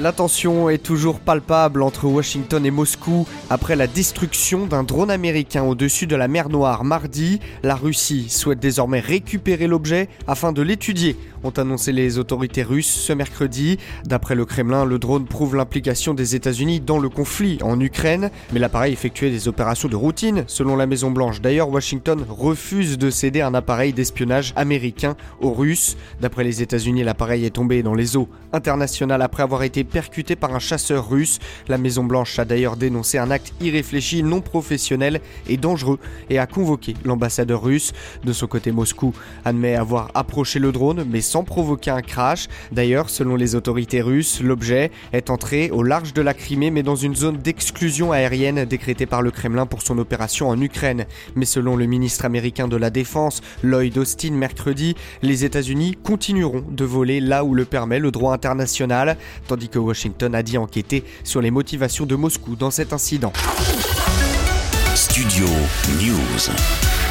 La tension est toujours palpable entre Washington et Moscou. Après la destruction d'un drone américain au-dessus de la mer Noire mardi, la Russie souhaite désormais récupérer l'objet afin de l'étudier, ont annoncé les autorités russes ce mercredi. D'après le Kremlin, le drone prouve l'implication des États-Unis dans le conflit en Ukraine, mais l'appareil effectuait des opérations de routine, selon la Maison-Blanche. D'ailleurs, Washington refuse de céder un appareil d'espionnage américain aux Russes. D'après les États-Unis, l'appareil est tombé dans les eaux internationales après avoir été percuté par un chasseur russe. La Maison-Blanche a d'ailleurs dénoncé un acte irréfléchi, non professionnel et dangereux et a convoqué l'ambassadeur russe. De son côté, Moscou admet avoir approché le drone mais sans provoquer un crash. D'ailleurs, selon les autorités russes, l'objet est entré au large de la Crimée mais dans une zone d'exclusion aérienne décrétée par le Kremlin pour son opération en Ukraine. Mais selon le ministre américain de la Défense, Lloyd Austin, mercredi, les États-Unis continueront de voler là où le permet le droit international, tandis que Washington a dit enquêter sur les motivations de Moscou dans cet incident. Studio News.